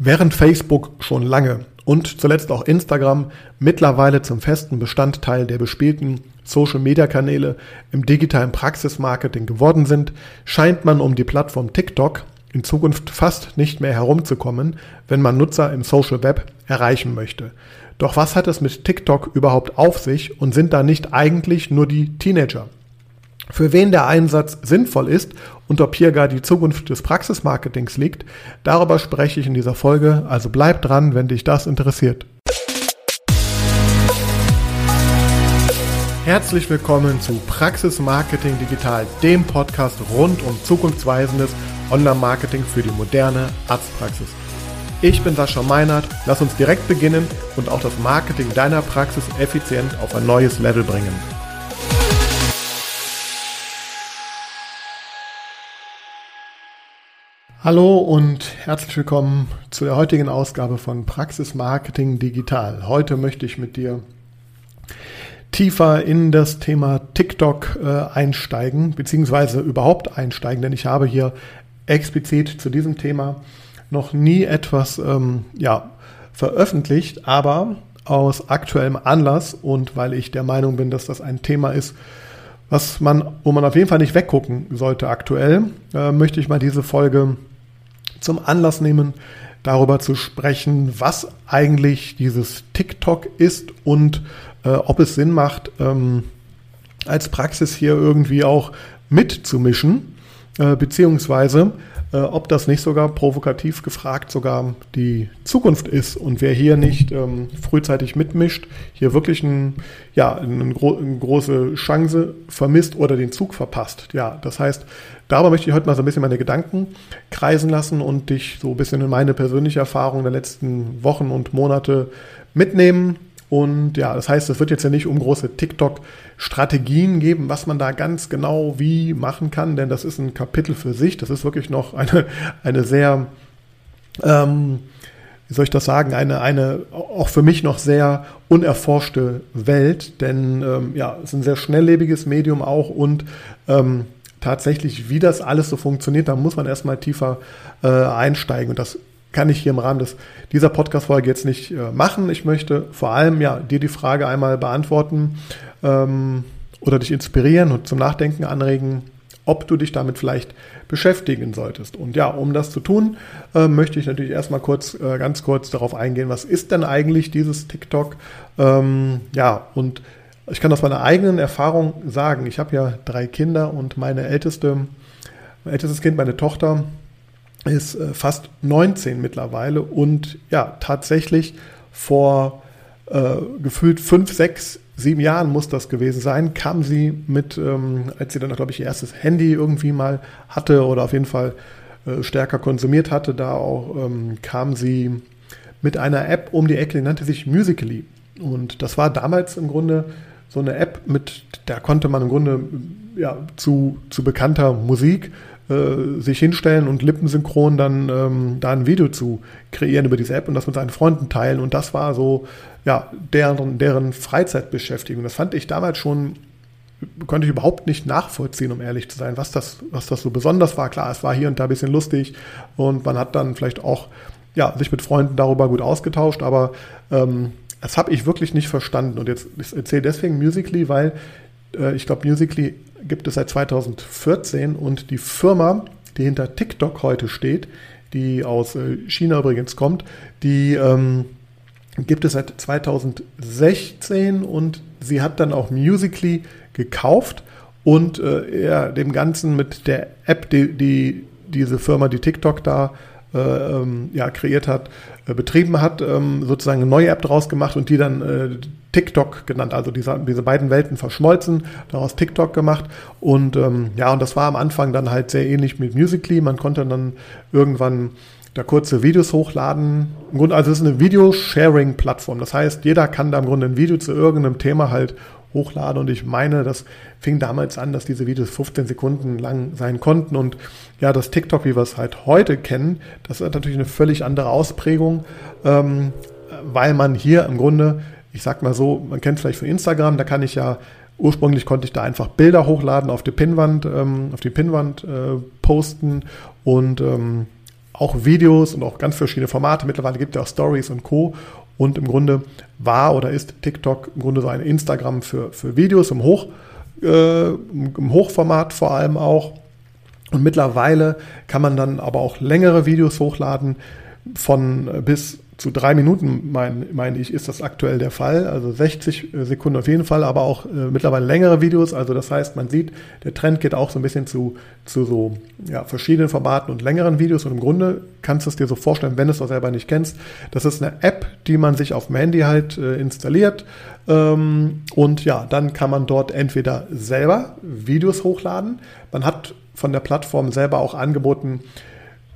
Während Facebook schon lange und zuletzt auch Instagram mittlerweile zum festen Bestandteil der bespielten Social-Media-Kanäle im digitalen Praxismarketing geworden sind, scheint man um die Plattform TikTok in Zukunft fast nicht mehr herumzukommen, wenn man Nutzer im Social Web erreichen möchte. Doch was hat es mit TikTok überhaupt auf sich und sind da nicht eigentlich nur die Teenager? Für wen der Einsatz sinnvoll ist und ob hier gar die Zukunft des Praxismarketings liegt, darüber spreche ich in dieser Folge, also bleib dran, wenn dich das interessiert. Herzlich willkommen zu Praxis Marketing Digital, dem Podcast rund um zukunftsweisendes Online-Marketing für die moderne Arztpraxis. Ich bin Sascha Meinert, lass uns direkt beginnen und auch das Marketing deiner Praxis effizient auf ein neues Level bringen. Hallo und herzlich willkommen zu der heutigen Ausgabe von Praxis Marketing Digital. Heute möchte ich mit dir tiefer in das Thema TikTok äh, einsteigen, beziehungsweise überhaupt einsteigen, denn ich habe hier explizit zu diesem Thema noch nie etwas ähm, ja, veröffentlicht, aber aus aktuellem Anlass und weil ich der Meinung bin, dass das ein Thema ist, was man, wo man auf jeden Fall nicht weggucken sollte aktuell, äh, möchte ich mal diese Folge zum Anlass nehmen, darüber zu sprechen, was eigentlich dieses TikTok ist und äh, ob es Sinn macht, ähm, als Praxis hier irgendwie auch mitzumischen, äh, beziehungsweise äh, ob das nicht sogar provokativ gefragt sogar die Zukunft ist und wer hier nicht ähm, frühzeitig mitmischt, hier wirklich ein, ja, eine, gro eine große Chance vermisst oder den Zug verpasst. Ja, das heißt, darüber möchte ich heute mal so ein bisschen meine Gedanken kreisen lassen und dich so ein bisschen in meine persönliche Erfahrung der letzten Wochen und Monate mitnehmen und ja, das heißt, es wird jetzt ja nicht um große TikTok-Strategien geben, was man da ganz genau wie machen kann, denn das ist ein Kapitel für sich. Das ist wirklich noch eine, eine sehr, ähm, wie soll ich das sagen, eine, eine auch für mich noch sehr unerforschte Welt, denn ähm, ja, es ist ein sehr schnelllebiges Medium auch und ähm, tatsächlich, wie das alles so funktioniert, da muss man erstmal tiefer äh, einsteigen. Und das kann ich hier im Rahmen des, dieser Podcast-Folge jetzt nicht äh, machen. Ich möchte vor allem ja dir die Frage einmal beantworten ähm, oder dich inspirieren und zum Nachdenken anregen, ob du dich damit vielleicht beschäftigen solltest. Und ja, um das zu tun, äh, möchte ich natürlich erstmal kurz, äh, ganz kurz darauf eingehen, was ist denn eigentlich dieses TikTok? Ähm, ja, und ich kann aus meiner eigenen Erfahrung sagen, ich habe ja drei Kinder und meine älteste, mein ältestes Kind, meine Tochter, ist äh, fast 19 mittlerweile und ja, tatsächlich vor äh, gefühlt fünf, sechs, sieben Jahren muss das gewesen sein, kam sie mit, ähm, als sie dann, glaube ich, ihr erstes Handy irgendwie mal hatte oder auf jeden Fall äh, stärker konsumiert hatte, da auch ähm, kam sie mit einer App um die Ecke, die nannte sich Musically. Und das war damals im Grunde so eine App, mit der konnte man im Grunde ja, zu, zu bekannter Musik äh, sich hinstellen und lippensynchron dann ähm, da ein Video zu kreieren über diese App und das mit seinen Freunden teilen. Und das war so, ja, deren, deren Freizeitbeschäftigung. Das fand ich damals schon, konnte ich überhaupt nicht nachvollziehen, um ehrlich zu sein, was das, was das so besonders war. Klar, es war hier und da ein bisschen lustig und man hat dann vielleicht auch ja, sich mit Freunden darüber gut ausgetauscht, aber ähm, das habe ich wirklich nicht verstanden. Und jetzt ich erzähle deswegen Musically, weil äh, ich glaube, Musically gibt es seit 2014 und die Firma, die hinter TikTok heute steht, die aus äh, China übrigens kommt, die ähm, gibt es seit 2016 und sie hat dann auch Musically gekauft und äh, ja, dem Ganzen mit der App, die, die diese Firma, die TikTok da ja, kreiert hat, äh, betrieben hat, ähm, sozusagen eine neue App draus gemacht und die dann äh, TikTok genannt, also diese, diese beiden Welten verschmolzen, daraus TikTok gemacht. Und ähm, ja, und das war am Anfang dann halt sehr ähnlich mit Musically. Man konnte dann irgendwann da kurze Videos hochladen. Im Grunde, also es ist eine Video-Sharing-Plattform. Das heißt, jeder kann da im Grunde ein Video zu irgendeinem Thema halt hochladen. Und ich meine, das fing damals an, dass diese Videos 15 Sekunden lang sein konnten. Und ja, das TikTok, wie wir es halt heute kennen, das hat natürlich eine völlig andere Ausprägung, ähm, weil man hier im Grunde ich sag mal so, man kennt es vielleicht von Instagram, da kann ich ja, ursprünglich konnte ich da einfach Bilder hochladen auf die Pinnwand, ähm, auf die Pinnwand äh, posten und ähm, auch Videos und auch ganz verschiedene Formate. Mittlerweile gibt es auch Stories und Co. Und im Grunde war oder ist TikTok im Grunde so ein Instagram für, für Videos im, Hoch, äh, im Hochformat vor allem auch. Und mittlerweile kann man dann aber auch längere Videos hochladen von bis zu drei Minuten, meine mein ich, ist das aktuell der Fall. Also 60 äh, Sekunden auf jeden Fall, aber auch äh, mittlerweile längere Videos. Also das heißt, man sieht, der Trend geht auch so ein bisschen zu, zu so ja, verschiedenen Formaten und längeren Videos. Und im Grunde kannst du es dir so vorstellen, wenn du es auch selber nicht kennst. Das ist eine App, die man sich auf dem Handy halt äh, installiert. Ähm, und ja, dann kann man dort entweder selber Videos hochladen. Man hat von der Plattform selber auch angeboten,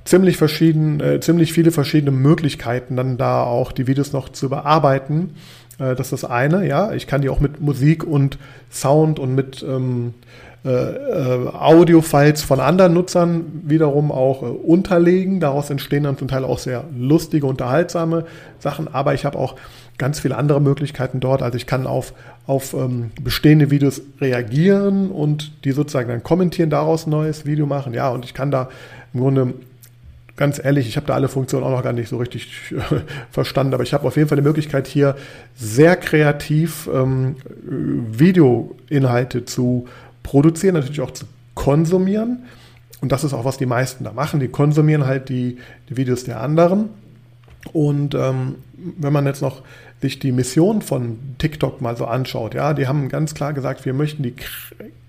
ziemlich verschieden, äh, ziemlich viele verschiedene Möglichkeiten, dann da auch die Videos noch zu bearbeiten. Äh, das ist das eine, ja. Ich kann die auch mit Musik und Sound und mit ähm, äh, äh Audio-Files von anderen Nutzern wiederum auch äh, unterlegen. Daraus entstehen dann zum Teil auch sehr lustige, unterhaltsame Sachen. Aber ich habe auch ganz viele andere Möglichkeiten dort. Also ich kann auf, auf ähm, bestehende Videos reagieren und die sozusagen dann kommentieren, daraus ein neues Video machen. Ja, und ich kann da im Grunde ganz ehrlich, ich habe da alle Funktionen auch noch gar nicht so richtig verstanden, aber ich habe auf jeden Fall die Möglichkeit, hier sehr kreativ ähm, Videoinhalte zu produzieren, natürlich auch zu konsumieren. Und das ist auch, was die meisten da machen. Die konsumieren halt die, die Videos der anderen. Und ähm, wenn man jetzt noch sich die Mission von TikTok mal so anschaut, ja, die haben ganz klar gesagt, wir möchten die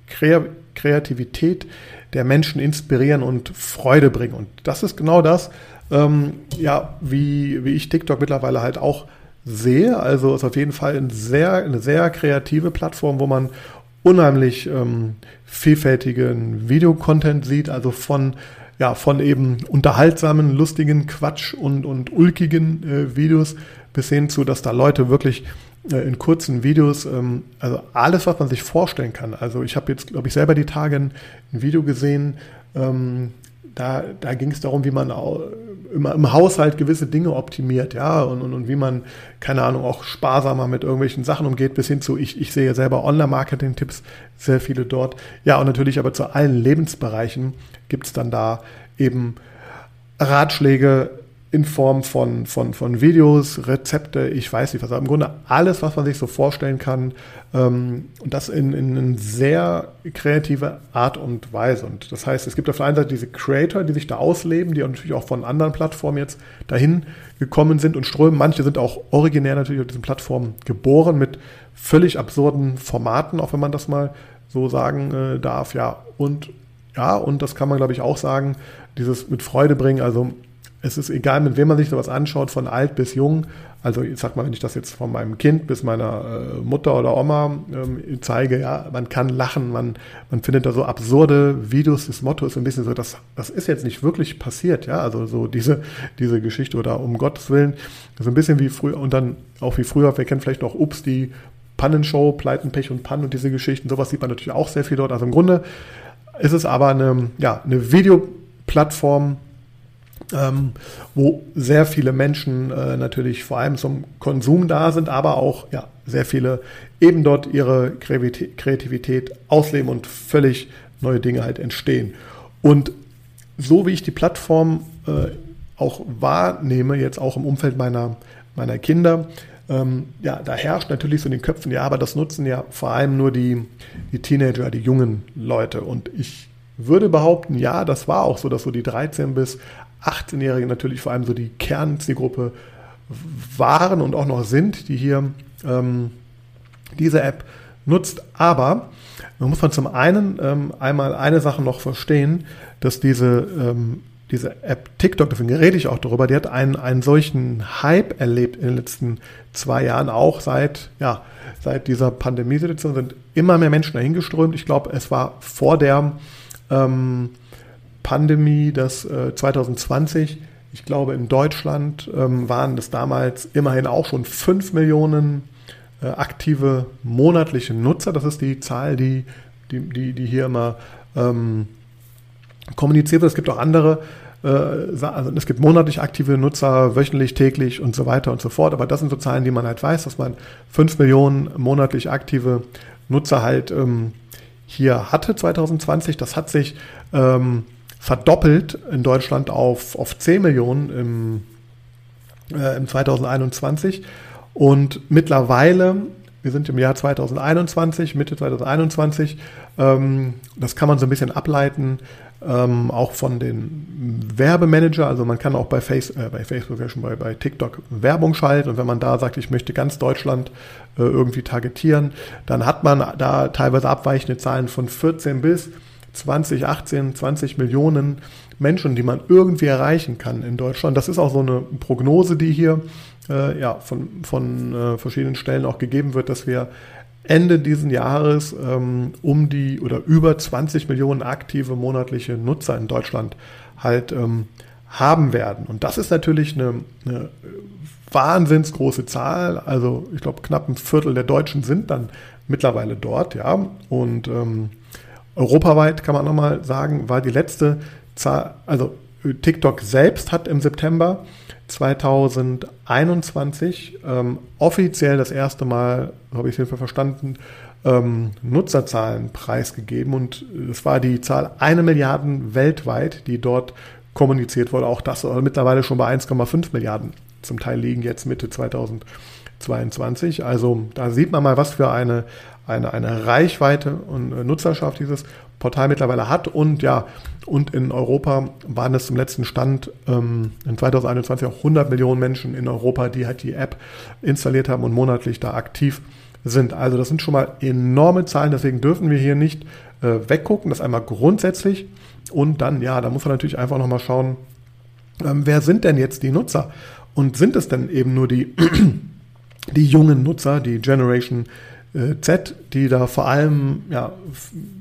Kreativität der Menschen inspirieren und Freude bringen. Und das ist genau das, ähm, ja, wie, wie ich TikTok mittlerweile halt auch sehe. Also ist auf jeden Fall ein sehr, eine sehr kreative Plattform, wo man unheimlich ähm, vielfältigen Videocontent sieht, also von ja, von eben unterhaltsamen, lustigen Quatsch und, und ulkigen äh, Videos bis hin zu, dass da Leute wirklich in kurzen Videos, ähm, also alles, was man sich vorstellen kann. Also ich habe jetzt, glaube ich, selber die Tage ein, Video gesehen, ähm, da, da ging es darum, wie man im, im, Haushalt gewisse Dinge optimiert, ja, und, und, und, wie man, keine Ahnung, auch sparsamer mit irgendwelchen Sachen umgeht, bis hin zu, ich, ich sehe selber Online-Marketing-Tipps, sehr viele dort. Ja, und natürlich aber zu allen Lebensbereichen gibt es dann da eben Ratschläge, in Form von, von, von Videos, Rezepte, ich weiß nicht was. Aber Im Grunde alles, was man sich so vorstellen kann. Ähm, und das in, in eine sehr kreative Art und Weise. Und das heißt, es gibt auf der einen Seite diese Creator, die sich da ausleben, die natürlich auch von anderen Plattformen jetzt dahin gekommen sind und strömen. Manche sind auch originär natürlich auf diesen Plattformen geboren mit völlig absurden Formaten, auch wenn man das mal so sagen äh, darf. Ja, und ja, und das kann man, glaube ich, auch sagen, dieses mit Freude bringen. Also es ist egal, mit wem man sich sowas anschaut, von alt bis jung. Also ich sag mal, wenn ich das jetzt von meinem Kind bis meiner äh, Mutter oder Oma ähm, zeige, ja, man kann lachen, man, man findet da so absurde Videos. Das Motto ist ein bisschen so, das, das ist jetzt nicht wirklich passiert, ja. Also so diese, diese Geschichte oder um Gottes Willen, so ein bisschen wie früher und dann auch wie früher, wir kennen vielleicht noch Ups, die Pannenshow, Pleiten, Pech und Pannen und diese Geschichten, sowas sieht man natürlich auch sehr viel dort. Also im Grunde ist es aber eine, ja, eine Videoplattform, ähm, wo sehr viele Menschen äh, natürlich vor allem zum Konsum da sind, aber auch ja, sehr viele eben dort ihre Kreativität ausleben und völlig neue Dinge halt entstehen. Und so wie ich die Plattform äh, auch wahrnehme, jetzt auch im Umfeld meiner, meiner Kinder, ähm, ja, da herrscht natürlich so in den Köpfen, ja, aber das nutzen ja vor allem nur die, die Teenager, die jungen Leute. Und ich würde behaupten, ja, das war auch so, dass so die 13 bis 18-Jährigen natürlich vor allem so die Kernzielgruppe waren und auch noch sind, die hier ähm, diese App nutzt. Aber man muss man zum einen ähm, einmal eine Sache noch verstehen, dass diese, ähm, diese App TikTok, deswegen rede ich auch darüber, die hat einen, einen solchen Hype erlebt in den letzten zwei Jahren, auch seit, ja, seit dieser Pandemiesituation sind immer mehr Menschen dahin geströmt. Ich glaube, es war vor der ähm, Pandemie, das äh, 2020, ich glaube in Deutschland ähm, waren das damals immerhin auch schon 5 Millionen äh, aktive monatliche Nutzer. Das ist die Zahl, die, die, die, die hier immer ähm, kommuniziert wird. Es gibt auch andere äh, also es gibt monatlich aktive Nutzer, wöchentlich, täglich und so weiter und so fort. Aber das sind so Zahlen, die man halt weiß, dass man 5 Millionen monatlich aktive Nutzer halt ähm, hier hatte 2020. Das hat sich ähm, verdoppelt in Deutschland auf, auf 10 Millionen im, äh, im 2021. Und mittlerweile, wir sind im Jahr 2021, Mitte 2021, ähm, das kann man so ein bisschen ableiten, ähm, auch von den Werbemanager. Also man kann auch bei, Face, äh, bei Facebook, ja schon bei, bei TikTok Werbung schalten. Und wenn man da sagt, ich möchte ganz Deutschland äh, irgendwie targetieren, dann hat man da teilweise abweichende Zahlen von 14 bis 20, 18, 20 Millionen Menschen, die man irgendwie erreichen kann in Deutschland. Das ist auch so eine Prognose, die hier äh, ja, von, von äh, verschiedenen Stellen auch gegeben wird, dass wir Ende dieses Jahres ähm, um die oder über 20 Millionen aktive monatliche Nutzer in Deutschland halt ähm, haben werden. Und das ist natürlich eine, eine wahnsinns große Zahl. Also ich glaube, knapp ein Viertel der Deutschen sind dann mittlerweile dort, ja. Und ähm, europaweit kann man nochmal sagen, war die letzte Zahl, also TikTok selbst hat im September 2021 ähm, offiziell das erste Mal, habe ich es jedenfalls verstanden, ähm, Nutzerzahlen preisgegeben und es war die Zahl eine Milliarden weltweit, die dort kommuniziert wurde. Auch das soll mittlerweile schon bei 1,5 Milliarden zum Teil liegen, jetzt Mitte 2022. Also da sieht man mal, was für eine, eine, eine Reichweite und Nutzerschaft dieses Portal mittlerweile hat. Und ja, und in Europa waren es zum letzten Stand ähm, in 2021 auch 100 Millionen Menschen in Europa, die halt die App installiert haben und monatlich da aktiv sind. Also das sind schon mal enorme Zahlen, deswegen dürfen wir hier nicht äh, weggucken. Das einmal grundsätzlich. Und dann, ja, da muss man natürlich einfach nochmal schauen, ähm, wer sind denn jetzt die Nutzer? Und sind es denn eben nur die, die jungen Nutzer, die Generation Z, die da vor allem ja,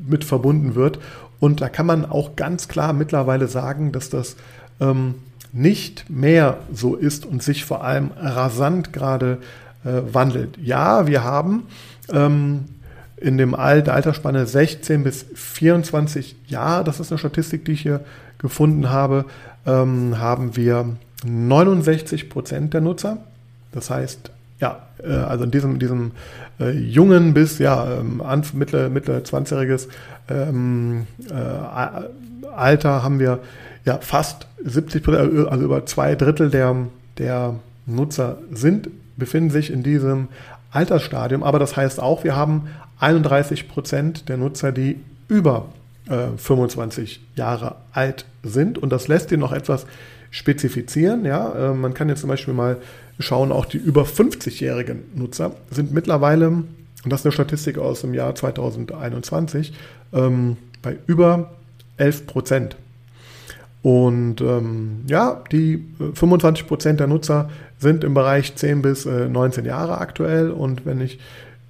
mit verbunden wird? Und da kann man auch ganz klar mittlerweile sagen, dass das ähm, nicht mehr so ist und sich vor allem rasant gerade äh, wandelt. Ja, wir haben ähm, in dem Alt der Altersspanne 16 bis 24 Jahre, das ist eine Statistik, die ich hier gefunden habe, ähm, haben wir 69 Prozent der Nutzer. Das heißt, ja, äh, also in diesem, diesem äh, jungen bis ja, ähm, mittel 20-jähriges ähm, äh, Alter haben wir ja fast 70 Prozent, äh, also über zwei Drittel der, der Nutzer sind, befinden sich in diesem Altersstadium. Aber das heißt auch, wir haben 31 Prozent der Nutzer, die über äh, 25 Jahre alt sind. Und das lässt ihn noch etwas spezifizieren. Ja, äh, man kann jetzt zum Beispiel mal schauen, auch die über 50-jährigen Nutzer sind mittlerweile, und das ist eine Statistik aus dem Jahr 2021, ähm, bei über 11 Prozent. Und ähm, ja, die 25 äh, Prozent der Nutzer sind im Bereich 10 bis äh, 19 Jahre aktuell. Und wenn ich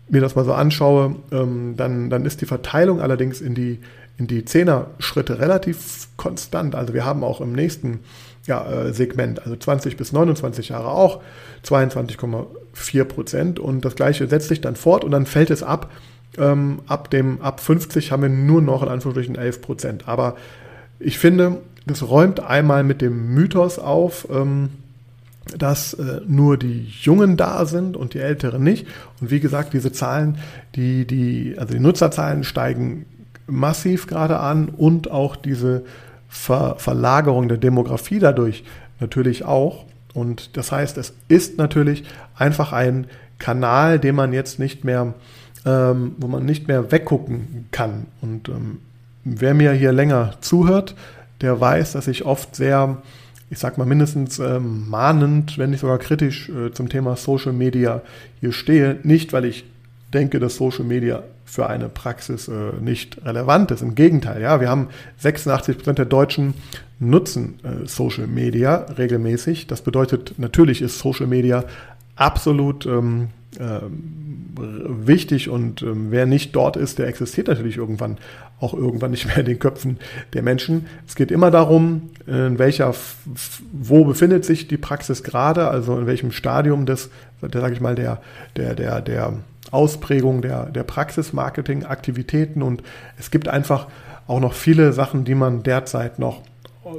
mir das mal so anschaue, ähm, dann, dann ist die Verteilung allerdings in die, in die Zehner-Schritte relativ konstant. Also wir haben auch im nächsten ja, äh, Segment, also 20 bis 29 Jahre auch 22,4 Prozent und das gleiche setzt sich dann fort und dann fällt es ab. Ähm, ab dem ab 50 haben wir nur noch in Anführungsstrichen 11 Prozent. Aber ich finde, das räumt einmal mit dem Mythos auf, ähm, dass äh, nur die Jungen da sind und die Älteren nicht. Und wie gesagt, diese Zahlen, die, die, also die Nutzerzahlen steigen massiv gerade an und auch diese Ver Verlagerung der Demografie dadurch natürlich auch. Und das heißt, es ist natürlich einfach ein Kanal, den man jetzt nicht mehr, ähm, wo man nicht mehr weggucken kann. Und ähm, wer mir hier länger zuhört, der weiß, dass ich oft sehr, ich sag mal mindestens ähm, mahnend, wenn nicht sogar kritisch äh, zum Thema Social Media hier stehe. Nicht, weil ich denke, dass Social Media für eine Praxis äh, nicht relevant ist. Im Gegenteil, ja, wir haben 86 Prozent der Deutschen nutzen äh, Social Media regelmäßig. Das bedeutet, natürlich ist Social Media absolut ähm, äh, wichtig und ähm, wer nicht dort ist, der existiert natürlich irgendwann auch irgendwann nicht mehr in den Köpfen der Menschen. Es geht immer darum, in welcher, wo befindet sich die Praxis gerade, also in welchem Stadium des, der, sage ich mal, der, der, der, der Ausprägung der, der Praxismarketing-Aktivitäten und es gibt einfach auch noch viele Sachen, die man derzeit noch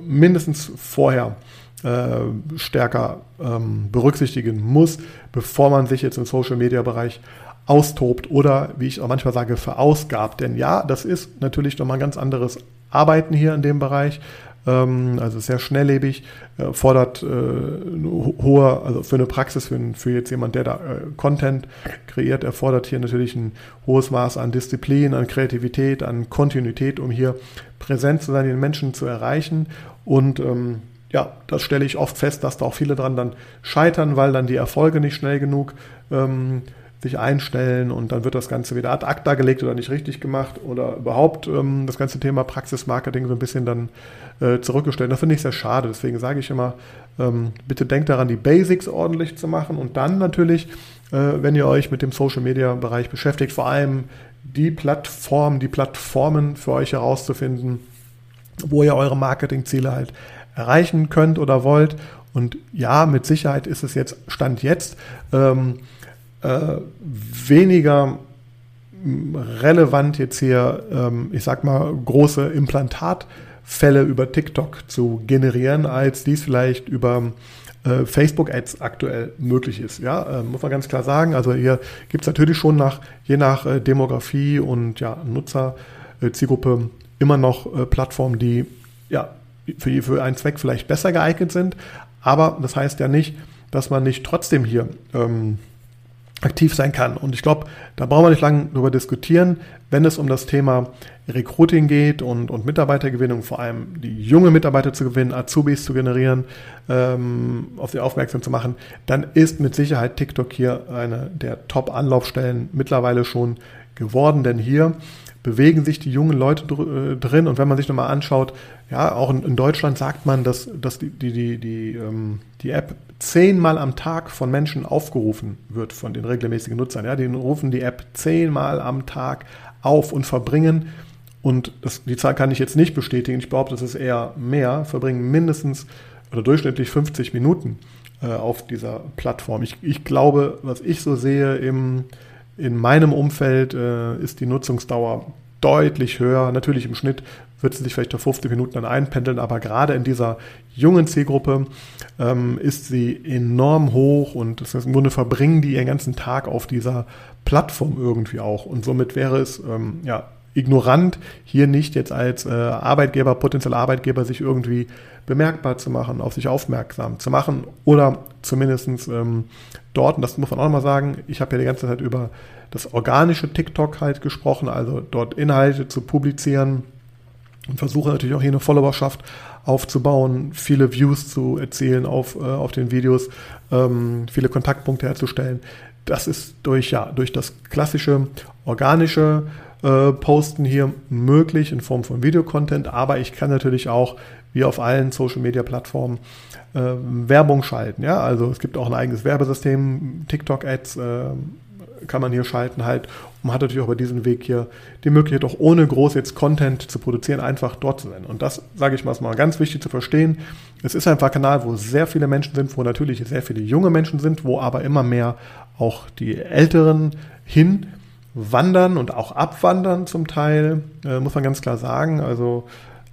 mindestens vorher äh, stärker ähm, berücksichtigen muss, bevor man sich jetzt im Social-Media-Bereich austobt oder, wie ich auch manchmal sage, verausgabt. Denn ja, das ist natürlich nochmal ein ganz anderes Arbeiten hier in dem Bereich. ähm, also sehr schnelllebig, äh, fordert äh, hohe, also für eine Praxis, für, für jetzt jemand, der da Content kreiert, erfordert hier natürlich ein hohes Maß an Disziplin, an Kreativität, an Kontinuität, um hier präsent zu sein, den Menschen zu erreichen. Und ähm, ja, das stelle ich oft fest, dass da auch viele dran dann scheitern, weil dann die Erfolge nicht schnell genug ähm, sich einstellen und dann wird das Ganze wieder ad acta gelegt oder nicht richtig gemacht oder überhaupt ähm, das ganze Thema Praxismarketing so ein bisschen dann äh, zurückgestellt. Das finde ich sehr schade. Deswegen sage ich immer, ähm, bitte denkt daran, die Basics ordentlich zu machen und dann natürlich, äh, wenn ihr euch mit dem Social Media Bereich beschäftigt, vor allem die Plattform, die Plattformen für euch herauszufinden, wo ihr eure Marketingziele halt erreichen könnt oder wollt. Und ja, mit Sicherheit ist es jetzt, Stand jetzt, ähm, äh, weniger relevant jetzt hier, ähm, ich sag mal, große Implantatfälle über TikTok zu generieren, als dies vielleicht über äh, Facebook-Ads aktuell möglich ist. Ja, äh, muss man ganz klar sagen. Also hier gibt es natürlich schon nach, je nach äh, Demografie und ja, Nutzer, äh, Zielgruppe immer noch äh, Plattformen, die ja für, für einen Zweck vielleicht besser geeignet sind. Aber das heißt ja nicht, dass man nicht trotzdem hier ähm, aktiv sein kann. Und ich glaube, da brauchen wir nicht lange darüber diskutieren, wenn es um das Thema Recruiting geht und, und Mitarbeitergewinnung, vor allem die junge Mitarbeiter zu gewinnen, Azubis zu generieren, ähm, auf sie aufmerksam zu machen, dann ist mit Sicherheit TikTok hier eine der Top-Anlaufstellen mittlerweile schon geworden, denn hier bewegen sich die jungen Leute dr äh, drin. Und wenn man sich nochmal anschaut, ja, auch in, in, Deutschland sagt man, dass, dass die, die, die, die, ähm, die App zehnmal am Tag von Menschen aufgerufen wird, von den regelmäßigen Nutzern. Ja, die rufen die App zehnmal am Tag auf und verbringen, und das, die Zahl kann ich jetzt nicht bestätigen, ich behaupte, das ist eher mehr, verbringen mindestens oder durchschnittlich 50 Minuten äh, auf dieser Plattform. Ich, ich glaube, was ich so sehe im in meinem Umfeld äh, ist die Nutzungsdauer deutlich höher. Natürlich im Schnitt wird sie sich vielleicht auf 50 Minuten dann einpendeln, aber gerade in dieser jungen Zielgruppe ähm, ist sie enorm hoch und das heißt, im Grunde verbringen die ihren ganzen Tag auf dieser Plattform irgendwie auch. Und somit wäre es ähm, ja ignorant, hier nicht jetzt als äh, Arbeitgeber, potenzieller Arbeitgeber sich irgendwie bemerkbar zu machen, auf sich aufmerksam zu machen oder zumindest ähm, dort, und das muss man auch nochmal sagen, ich habe ja die ganze Zeit über das organische TikTok halt gesprochen, also dort Inhalte zu publizieren und versuche natürlich auch hier eine Followerschaft aufzubauen, viele Views zu erzielen auf, äh, auf den Videos, ähm, viele Kontaktpunkte herzustellen. Das ist durch, ja, durch das klassische organische äh, Posten hier möglich in Form von Videocontent, aber ich kann natürlich auch, wie auf allen Social Media Plattformen, äh, Werbung schalten. Ja, also es gibt auch ein eigenes Werbesystem, TikTok Ads äh, kann man hier schalten halt man hat natürlich auch bei diesem Weg hier die Möglichkeit, auch ohne groß jetzt Content zu produzieren, einfach dort zu sein. Und das, sage ich mal, ist mal ganz wichtig zu verstehen. Es ist einfach ein Kanal, wo sehr viele Menschen sind, wo natürlich sehr viele junge Menschen sind, wo aber immer mehr auch die Älteren hin wandern und auch abwandern zum Teil, äh, muss man ganz klar sagen. Also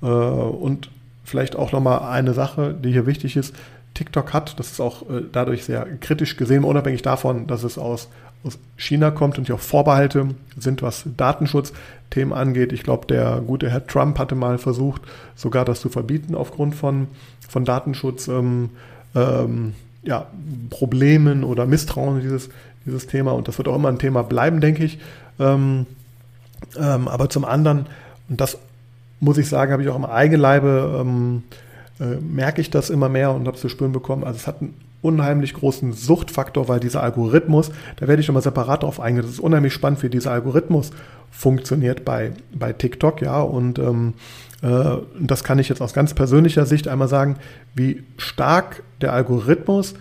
äh, und vielleicht auch nochmal eine Sache, die hier wichtig ist. TikTok hat, das ist auch äh, dadurch sehr kritisch gesehen, unabhängig davon, dass es aus, aus China kommt und hier auch Vorbehalte sind, was Datenschutzthemen angeht. Ich glaube, der gute Herr Trump hatte mal versucht, sogar das zu verbieten aufgrund von, von Datenschutz. Ähm, ähm, ja, Problemen oder Misstrauen dieses, dieses Thema. Und das wird auch immer ein Thema bleiben, denke ich. Ähm, ähm, aber zum anderen, und das muss ich sagen, habe ich auch im Eigenleibe, ähm, äh, merke ich das immer mehr und habe es zu spüren bekommen. Also es hat einen unheimlich großen Suchtfaktor, weil dieser Algorithmus, da werde ich nochmal separat drauf eingehen, das ist unheimlich spannend, wie dieser Algorithmus funktioniert bei, bei TikTok, ja, und ähm, äh, das kann ich jetzt aus ganz persönlicher Sicht einmal sagen, wie stark der Algorithmus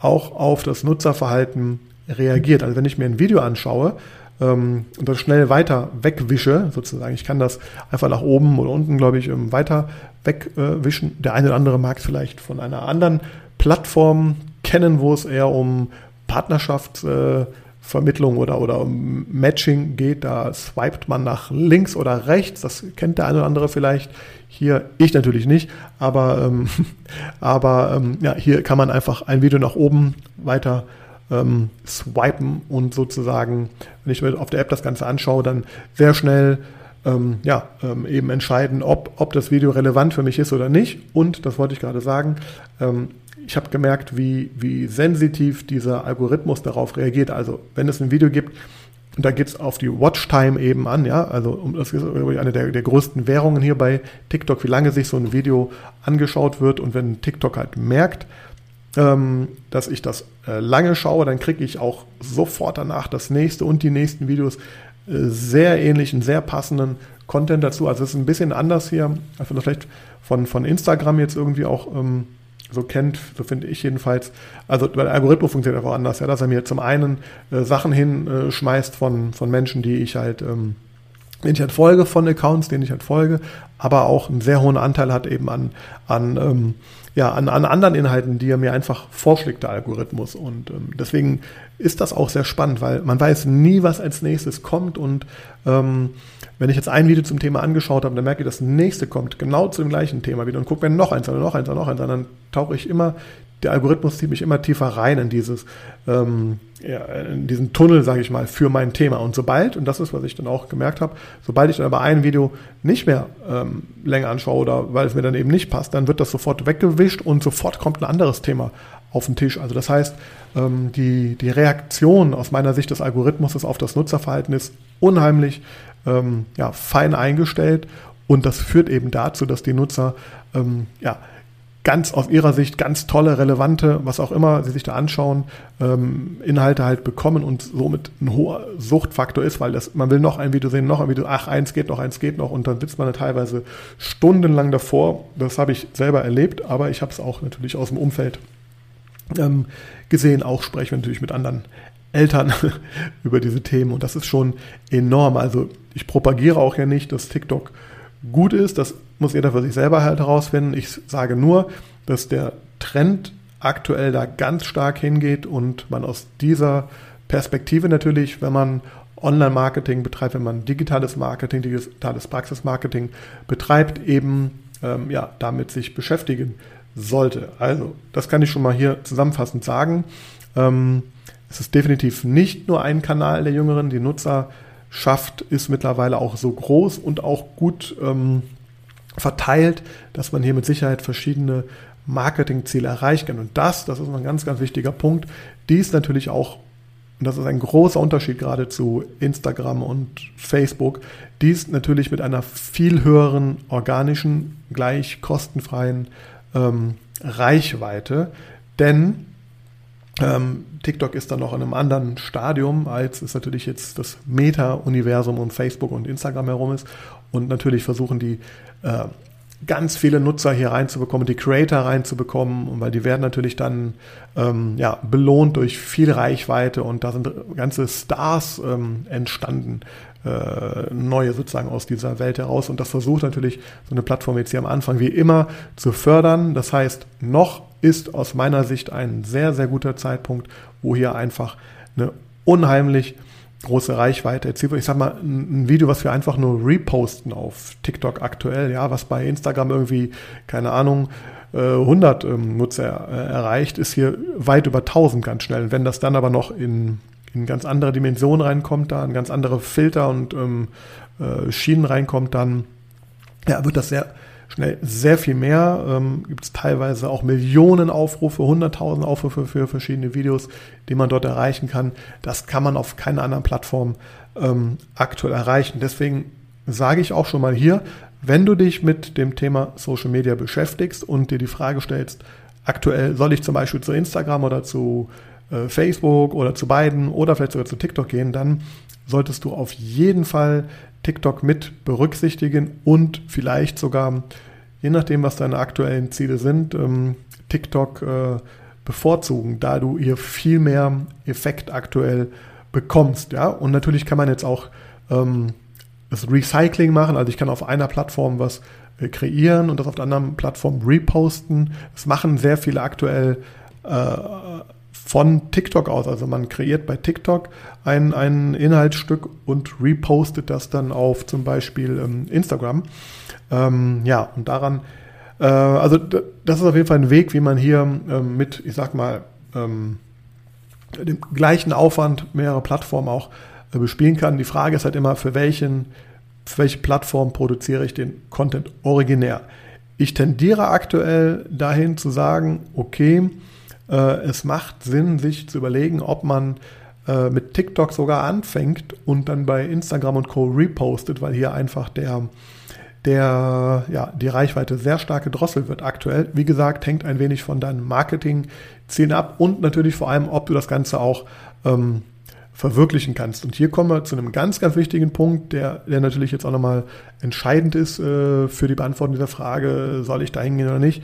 auch auf das Nutzerverhalten reagiert. Also wenn ich mir ein Video anschaue ähm, und das schnell weiter wegwische, sozusagen, ich kann das einfach nach oben oder unten, glaube ich, ähm, weiter wegwischen. Der eine oder andere mag es vielleicht von einer anderen Plattform kennen, wo es eher um Partnerschaftsvermittlung äh, oder, oder um Matching geht. Da swiped man nach links oder rechts. Das kennt der eine oder andere vielleicht. Hier, ich natürlich nicht, aber, ähm, aber ähm, ja, hier kann man einfach ein Video nach oben weiter ähm, swipen und sozusagen, wenn ich mir auf der App das Ganze anschaue, dann sehr schnell ähm, ja, ähm, eben entscheiden, ob, ob das Video relevant für mich ist oder nicht. Und, das wollte ich gerade sagen, ähm, ich habe gemerkt, wie, wie sensitiv dieser Algorithmus darauf reagiert. Also wenn es ein Video gibt, und da geht es auf die Watchtime eben an, ja. Also das ist eine der, der größten Währungen hier bei TikTok, wie lange sich so ein Video angeschaut wird. Und wenn TikTok halt merkt, ähm, dass ich das äh, lange schaue, dann kriege ich auch sofort danach das nächste und die nächsten Videos äh, sehr ähnlichen, sehr passenden Content dazu. Also es ist ein bisschen anders hier, als man das vielleicht von, von Instagram jetzt irgendwie auch ähm, so kennt, so finde ich jedenfalls. Also der Algorithmus funktioniert einfach anders, ja, dass er mir zum einen äh, Sachen hinschmeißt von, von Menschen, die ich halt, ähm, denen ich halt folge, von Accounts, denen ich halt folge, aber auch einen sehr hohen Anteil hat eben an, an ähm, ja, an, an anderen Inhalten, die er mir einfach vorschlägt, der Algorithmus. Und ähm, deswegen ist das auch sehr spannend, weil man weiß nie, was als nächstes kommt. Und ähm, wenn ich jetzt ein Video zum Thema angeschaut habe, dann merke ich, das nächste kommt genau zu dem gleichen Thema wieder und gucke mir noch eins an, noch eins an, noch eins an, dann tauche ich immer der Algorithmus zieht mich immer tiefer rein in dieses, ähm, ja, in diesen Tunnel, sage ich mal, für mein Thema. Und sobald, und das ist, was ich dann auch gemerkt habe, sobald ich dann aber ein Video nicht mehr ähm, länger anschaue oder weil es mir dann eben nicht passt, dann wird das sofort weggewischt und sofort kommt ein anderes Thema auf den Tisch. Also das heißt, ähm, die, die Reaktion aus meiner Sicht des Algorithmus auf das Nutzerverhalten ist unheimlich ähm, ja, fein eingestellt und das führt eben dazu, dass die Nutzer ähm, ja, ganz aus ihrer Sicht ganz tolle, relevante, was auch immer sie sich da anschauen, ähm, Inhalte halt bekommen und somit ein hoher Suchtfaktor ist, weil das, man will noch ein Video sehen, noch ein Video, ach, eins geht noch, eins geht noch und dann sitzt man da teilweise stundenlang davor. Das habe ich selber erlebt, aber ich habe es auch natürlich aus dem Umfeld ähm, gesehen. Auch sprechen wir natürlich mit anderen Eltern über diese Themen und das ist schon enorm. Also ich propagiere auch ja nicht, dass TikTok gut ist. Das muss jeder für sich selber halt herausfinden. Ich sage nur, dass der Trend aktuell da ganz stark hingeht und man aus dieser Perspektive natürlich, wenn man Online-Marketing betreibt, wenn man digitales Marketing, digitales Praxismarketing betreibt, eben ähm, ja, damit sich beschäftigen sollte. Also, das kann ich schon mal hier zusammenfassend sagen. Ähm, es ist definitiv nicht nur ein Kanal der Jüngeren. Die Nutzer schafft, ist mittlerweile auch so groß und auch gut ähm, verteilt, dass man hier mit Sicherheit verschiedene Marketingziele erreichen kann. Und das, das ist ein ganz, ganz wichtiger Punkt, dies natürlich auch, und das ist ein großer Unterschied gerade zu Instagram und Facebook, dies natürlich mit einer viel höheren organischen, gleich kostenfreien ähm, Reichweite. Denn ähm, TikTok ist dann noch in einem anderen Stadium, als es natürlich jetzt das Meta-Universum und Facebook und Instagram herum ist. Und natürlich versuchen die äh, ganz viele Nutzer hier reinzubekommen, die Creator reinzubekommen, weil die werden natürlich dann ähm, ja, belohnt durch viel Reichweite und da sind ganze Stars ähm, entstanden, äh, neue sozusagen aus dieser Welt heraus und das versucht natürlich so eine Plattform jetzt hier am Anfang wie immer zu fördern. Das heißt, noch ist aus meiner Sicht ein sehr, sehr guter Zeitpunkt, wo hier einfach eine unheimlich große Reichweite erzielt. Ich sag mal, ein Video, was wir einfach nur reposten auf TikTok aktuell, ja, was bei Instagram irgendwie, keine Ahnung, 100 äh, ähm, Nutzer äh, erreicht, ist hier weit über 1000 ganz schnell. wenn das dann aber noch in, in ganz andere Dimensionen reinkommt, da in ganz andere Filter und ähm, äh, Schienen reinkommt, dann ja, wird das sehr, schnell sehr viel mehr. Ähm, Gibt es teilweise auch Millionen Aufrufe, hunderttausend Aufrufe für verschiedene Videos, die man dort erreichen kann. Das kann man auf keiner anderen Plattform ähm, aktuell erreichen. Deswegen sage ich auch schon mal hier, wenn du dich mit dem Thema Social Media beschäftigst und dir die Frage stellst, aktuell soll ich zum Beispiel zu Instagram oder zu äh, Facebook oder zu beiden oder vielleicht sogar zu TikTok gehen, dann solltest du auf jeden Fall TikTok mit berücksichtigen und vielleicht sogar, je nachdem, was deine aktuellen Ziele sind, ähm, TikTok äh, bevorzugen, da du hier viel mehr Effekt aktuell bekommst. Ja? Und natürlich kann man jetzt auch ähm, das Recycling machen. Also ich kann auf einer Plattform was äh, kreieren und das auf der anderen Plattform reposten. Das machen sehr viele aktuell äh, von TikTok aus. Also man kreiert bei TikTok ein, ein Inhaltsstück und repostet das dann auf zum Beispiel ähm, Instagram. Ähm, ja, und daran, äh, also das ist auf jeden Fall ein Weg, wie man hier ähm, mit, ich sag mal, ähm, dem gleichen Aufwand mehrere Plattformen auch äh, bespielen kann. Die Frage ist halt immer, für welchen für welche Plattform produziere ich den Content originär. Ich tendiere aktuell dahin zu sagen, okay, es macht Sinn, sich zu überlegen, ob man äh, mit TikTok sogar anfängt und dann bei Instagram und Co. repostet, weil hier einfach der, der, ja, die Reichweite sehr stark gedrosselt wird aktuell. Wie gesagt, hängt ein wenig von deinen Marketing-Zielen ab und natürlich vor allem, ob du das Ganze auch ähm, verwirklichen kannst. Und hier kommen wir zu einem ganz, ganz wichtigen Punkt, der, der natürlich jetzt auch nochmal entscheidend ist äh, für die Beantwortung dieser Frage, soll ich da hingehen oder nicht.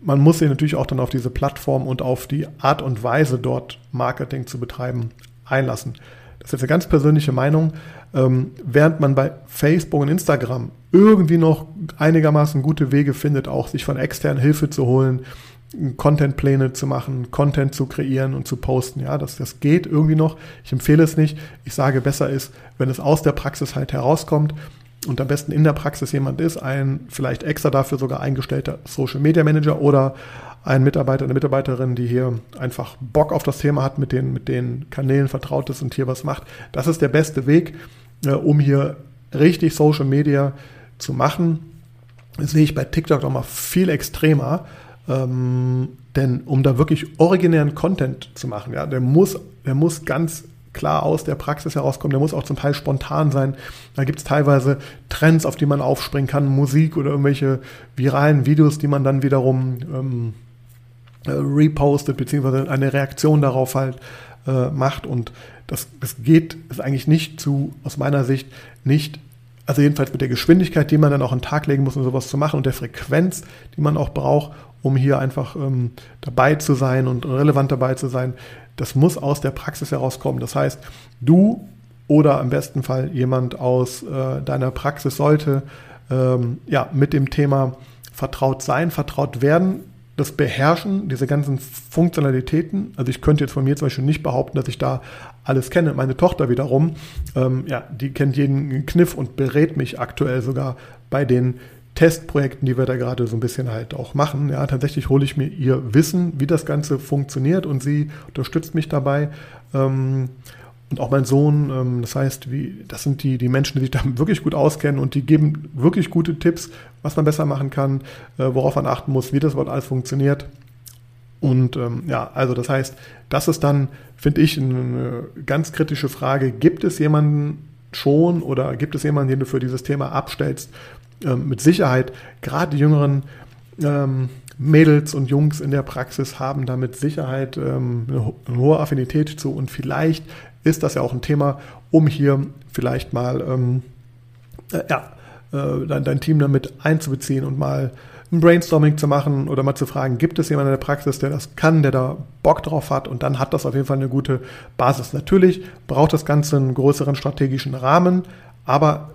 Man muss sich natürlich auch dann auf diese Plattform und auf die Art und Weise dort Marketing zu betreiben einlassen. Das ist jetzt eine ganz persönliche Meinung. Ähm, während man bei Facebook und Instagram irgendwie noch einigermaßen gute Wege findet, auch sich von externen Hilfe zu holen, Contentpläne zu machen, Content zu kreieren und zu posten. Ja, das, das geht irgendwie noch. Ich empfehle es nicht. Ich sage, besser ist, wenn es aus der Praxis halt herauskommt und am besten in der Praxis jemand ist, ein vielleicht extra dafür sogar eingestellter Social Media Manager oder ein Mitarbeiter, eine Mitarbeiterin, die hier einfach Bock auf das Thema hat, mit den, mit den Kanälen vertraut ist und hier was macht. Das ist der beste Weg, äh, um hier richtig Social Media zu machen. Das sehe ich bei TikTok noch mal viel extremer. Ähm, denn um da wirklich originären Content zu machen, ja, der muss, der muss ganz klar aus der Praxis herauskommen, der muss auch zum Teil spontan sein. Da gibt es teilweise Trends, auf die man aufspringen kann, Musik oder irgendwelche viralen Videos, die man dann wiederum ähm, äh, repostet, beziehungsweise eine Reaktion darauf halt äh, macht. Und das, das geht, ist eigentlich nicht zu, aus meiner Sicht, nicht also jedenfalls mit der Geschwindigkeit, die man dann auch an den Tag legen muss, um sowas zu machen und der Frequenz, die man auch braucht, um hier einfach ähm, dabei zu sein und relevant dabei zu sein, das muss aus der Praxis herauskommen. Das heißt, du oder im besten Fall jemand aus äh, deiner Praxis sollte ähm, ja, mit dem Thema vertraut sein, vertraut werden, das Beherrschen, diese ganzen Funktionalitäten. Also ich könnte jetzt von mir zum Beispiel nicht behaupten, dass ich da alles kenne. Meine Tochter wiederum, ähm, ja, die kennt jeden Kniff und berät mich aktuell sogar bei den Testprojekten, die wir da gerade so ein bisschen halt auch machen. Ja, tatsächlich hole ich mir ihr Wissen, wie das Ganze funktioniert und sie unterstützt mich dabei. Ähm, und auch mein Sohn, ähm, das heißt, wie, das sind die, die Menschen, die sich da wirklich gut auskennen und die geben wirklich gute Tipps, was man besser machen kann, äh, worauf man achten muss, wie das Wort alles funktioniert. Und ähm, ja, also das heißt, das ist dann, finde ich, eine ganz kritische Frage. Gibt es jemanden schon oder gibt es jemanden, den du für dieses Thema abstellst, ähm, mit Sicherheit gerade die jüngeren ähm, Mädels und Jungs in der Praxis haben da mit Sicherheit ähm, eine, hohe Affinität zu und vielleicht ist das ja auch ein Thema, um hier vielleicht mal ähm, äh, ja, äh, dein, dein, Team damit einzubeziehen und mal ein Brainstorming zu machen oder mal zu fragen, gibt es jemanden in der Praxis, der das kann, der da Bock drauf hat und dann hat das auf jeden Fall eine gute Basis. Natürlich braucht das Ganze einen größeren strategischen Rahmen, aber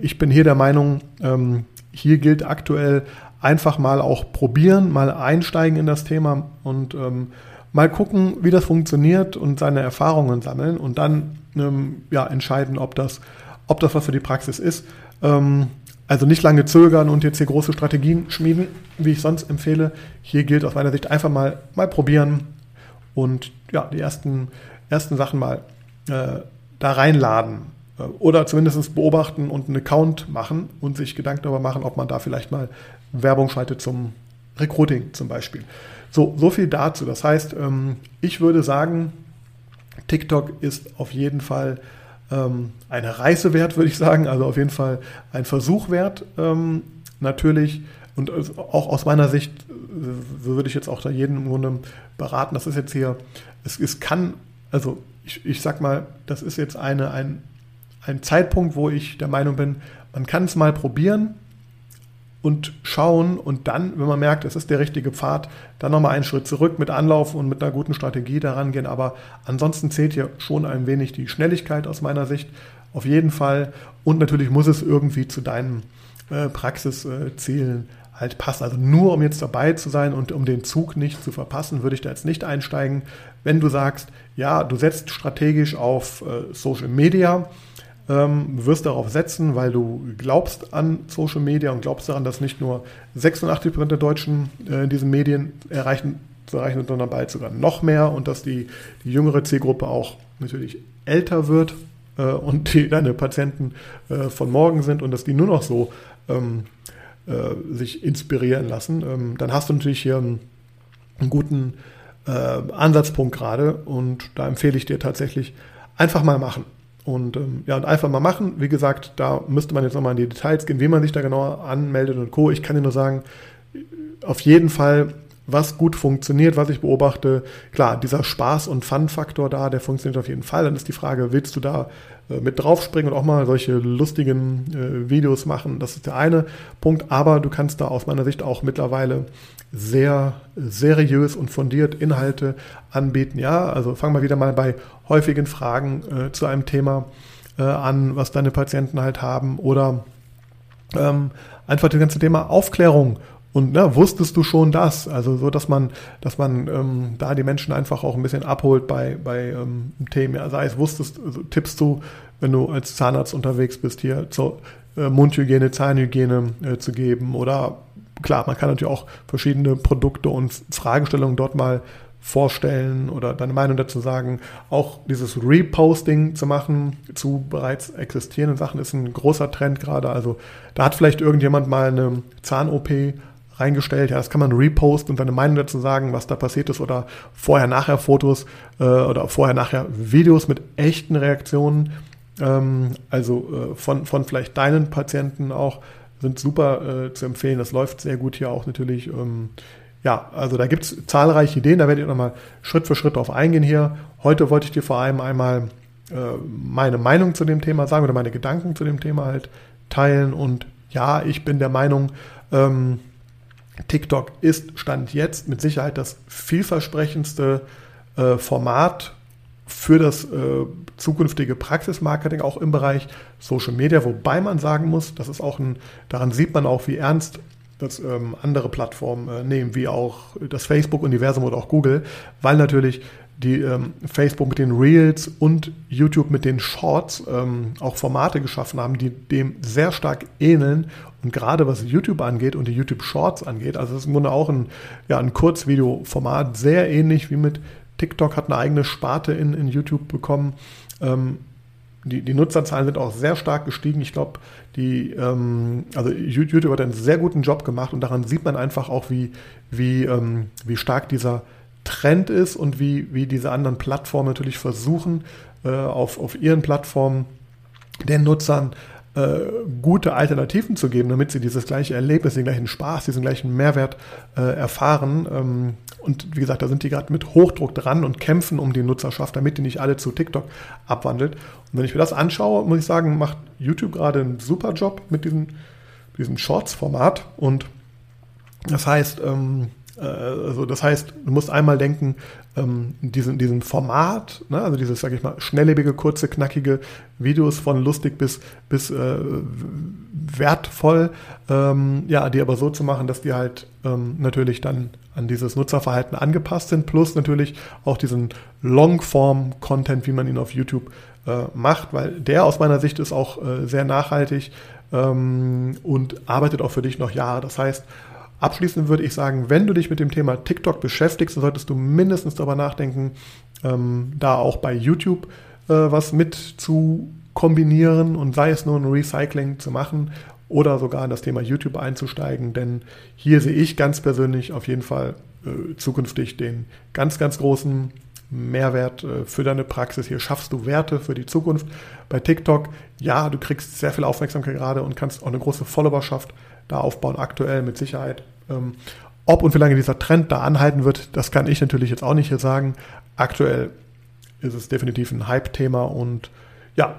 ich bin hier der Meinung, ähm, hier gilt aktuell einfach mal auch probieren, mal einsteigen in das Thema und ähm, mal gucken, wie das funktioniert und seine Erfahrungen sammeln und dann ähm, ja, entscheiden, ob das, ob das was für die Praxis ist. also nicht lange zögern und jetzt hier große Strategien schmieden, wie ich sonst empfehle. Hier gilt aus meiner Sicht einfach mal, mal probieren und ja, die ersten, ersten Sachen mal äh, da reinladen. Äh, oder zumindest beobachten und einen Account machen und sich Gedanken darüber machen, ob man da vielleicht mal Werbung schaltet zum Recruiting zum Beispiel. So, so viel dazu. Das heißt, ähm, ich würde sagen, TikTok ist auf jeden Fall ähm, eine Reise wert, würde ich sagen. Also auf jeden Fall ein Versuch wert. Ähm, natürlich und auch aus meiner Sicht so würde ich jetzt auch da jeden im Grunde beraten. Das ist jetzt hier, es, es kann, also ich, ich sag mal, das ist jetzt eine, ein ein Zeitpunkt, wo ich der Meinung bin, man kann es mal probieren und schauen und dann, wenn man merkt, es ist der richtige Pfad, dann nochmal einen Schritt zurück mit Anlauf und mit einer guten Strategie daran gehen. Aber ansonsten zählt hier schon ein wenig die Schnelligkeit aus meiner Sicht. Auf jeden Fall. Und natürlich muss es irgendwie zu deinen äh, Praxiszielen halt passen. Also nur um jetzt dabei zu sein und um den Zug nicht zu verpassen, würde ich da jetzt nicht einsteigen. Wenn du sagst, ja, du setzt strategisch auf äh, Social Media, ähm, wirst darauf setzen, weil du glaubst an Social Media und glaubst daran, dass nicht nur 86 Prozent der Deutschen äh, in diesen Medien erreichen, erreichen, sondern bald sogar noch mehr und dass die, die jüngere Zielgruppe auch natürlich älter wird. äh, und die deine Patienten äh, von morgen sind und dass die nur noch so ähm, äh, sich inspirieren lassen, ähm, dann hast du natürlich hier einen, einen guten äh, Ansatzpunkt gerade und da empfehle ich dir tatsächlich einfach mal machen. Und ähm, ja, und einfach mal machen. Wie gesagt, da müsste man jetzt nochmal in die Details gehen, wie man sich da genauer anmeldet und Co. Ich kann dir nur sagen, auf jeden Fall was gut funktioniert, was ich beobachte. Klar, dieser Spaß- und Fun-Faktor da, der funktioniert auf jeden Fall. Dann ist die Frage, willst du da mit draufspringen und auch mal solche lustigen äh, Videos machen? Das ist der eine Punkt. Aber du kannst da aus meiner Sicht auch mittlerweile sehr seriös und fundiert Inhalte anbieten. Ja, also fang mal wieder mal bei häufigen Fragen äh, zu einem Thema äh, an, was deine Patienten halt haben oder ähm, einfach das ganze Thema Aufklärung und ne, wusstest du schon das? Also so, dass man, dass man ähm, da die Menschen einfach auch ein bisschen abholt bei, bei ähm, Themen. Sei es wusstest, also, tippst du, wenn du als Zahnarzt unterwegs bist, hier zur äh, Mundhygiene, Zahnhygiene äh, zu geben. Oder klar, man kann natürlich auch verschiedene Produkte und Fragestellungen dort mal vorstellen oder deine Meinung dazu sagen. Auch dieses Reposting zu machen zu bereits existierenden Sachen ist ein großer Trend gerade. Also da hat vielleicht irgendjemand mal eine Zahn-OP reingestellt. Ja, das kann man reposten und seine Meinung dazu sagen, was da passiert ist oder vorher-nachher Fotos äh, oder vorher-nachher Videos mit echten Reaktionen. Ähm, also äh, von, von vielleicht deinen Patienten auch sind super äh, zu empfehlen. Das läuft sehr gut hier auch natürlich. Ähm, ja, also da gibt es zahlreiche Ideen, da werde ich nochmal Schritt für Schritt drauf eingehen hier. Heute wollte ich dir vor allem einmal äh, meine Meinung zu dem Thema sagen oder meine Gedanken zu dem Thema halt teilen. Und ja, ich bin der Meinung, ähm, TikTok ist Stand jetzt mit Sicherheit das vielversprechendste äh, Format für das äh, zukünftige Praxismarketing, auch im Bereich Social Media, wobei man sagen muss, das ist auch ein, daran sieht man auch, wie ernst das ähm, andere Plattformen äh, nehmen, wie auch das Facebook-Universum oder auch Google, weil natürlich die ähm, Facebook mit den Reels und YouTube mit den Shorts ähm, auch Formate geschaffen haben, die dem sehr stark ähneln. Und gerade was YouTube angeht und die YouTube Shorts angeht, also es ist im Grunde auch ein, ja, ein Kurzvideo-Format, sehr ähnlich wie mit TikTok, hat eine eigene Sparte in, in YouTube bekommen. Ähm, die, die Nutzerzahlen sind auch sehr stark gestiegen. Ich glaube, die, ähm, also YouTube hat einen sehr guten Job gemacht und daran sieht man einfach auch, wie, wie, ähm, wie stark dieser Trend ist und wie, wie diese anderen Plattformen natürlich versuchen, äh, auf, auf ihren Plattformen den Nutzern äh, gute Alternativen zu geben, damit sie dieses gleiche Erlebnis, den gleichen Spaß, diesen gleichen Mehrwert äh, erfahren. Ähm, und wie gesagt, da sind die gerade mit Hochdruck dran und kämpfen um die Nutzerschaft, damit die nicht alle zu TikTok abwandelt. Und wenn ich mir das anschaue, muss ich sagen, macht YouTube gerade einen super Job mit diesem, diesem Shorts-Format. Und das heißt, ähm, äh, also das heißt, du musst einmal denken, ähm, diesen, diesen Format, ne, also dieses, sage ich mal, schnelllebige, kurze, knackige Videos von lustig bis, bis äh, wertvoll, ähm, ja, die aber so zu machen, dass die halt ähm, natürlich dann an dieses Nutzerverhalten angepasst sind, plus natürlich auch diesen Longform-Content, wie man ihn auf YouTube äh, macht, weil der aus meiner Sicht ist auch äh, sehr nachhaltig ähm, und arbeitet auch für dich noch Jahre. Das heißt, Abschließend würde ich sagen, wenn du dich mit dem Thema TikTok beschäftigst, dann solltest du mindestens darüber nachdenken, ähm, da auch bei YouTube äh, was mit zu kombinieren und sei es nur ein Recycling zu machen oder sogar in das Thema YouTube einzusteigen, denn hier sehe ich ganz persönlich auf jeden Fall äh, zukünftig den ganz, ganz großen Mehrwert äh, für deine Praxis. Hier schaffst du Werte für die Zukunft. Bei TikTok, ja, du kriegst sehr viel Aufmerksamkeit gerade und kannst auch eine große Followerschaft da aufbauen, aktuell mit Sicherheit. Ähm, ob und wie lange dieser Trend da anhalten wird, das kann ich natürlich jetzt auch nicht hier sagen. Aktuell ist es definitiv ein Hype-Thema und ja,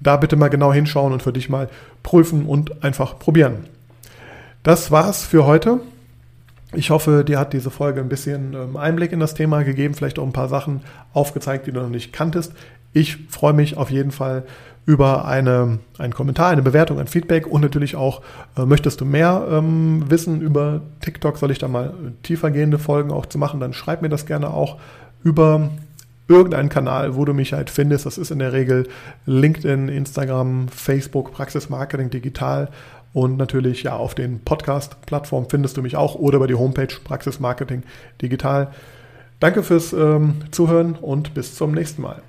da bitte mal genau hinschauen und für dich mal prüfen und einfach probieren. Das war's für heute. Ich hoffe, dir hat diese Folge ein bisschen ähm, Einblick in das Thema gegeben, vielleicht auch ein paar Sachen aufgezeigt, die du noch nicht kanntest. Ich freue mich auf jeden Fall über eine, einen Kommentar, eine Bewertung, ein Feedback und natürlich auch, äh, möchtest du mehr ähm, wissen über TikTok, soll ich da mal tiefergehende Folgen auch zu machen, dann schreib mir das gerne auch über irgendeinen Kanal, wo du mich halt findest. Das ist in der Regel LinkedIn, Instagram, Facebook, Praxis Marketing Digital und natürlich ja auf den Podcast-Plattformen findest du mich auch oder über die Homepage Praxis Marketing Digital. Danke fürs ähm, Zuhören und bis zum nächsten Mal.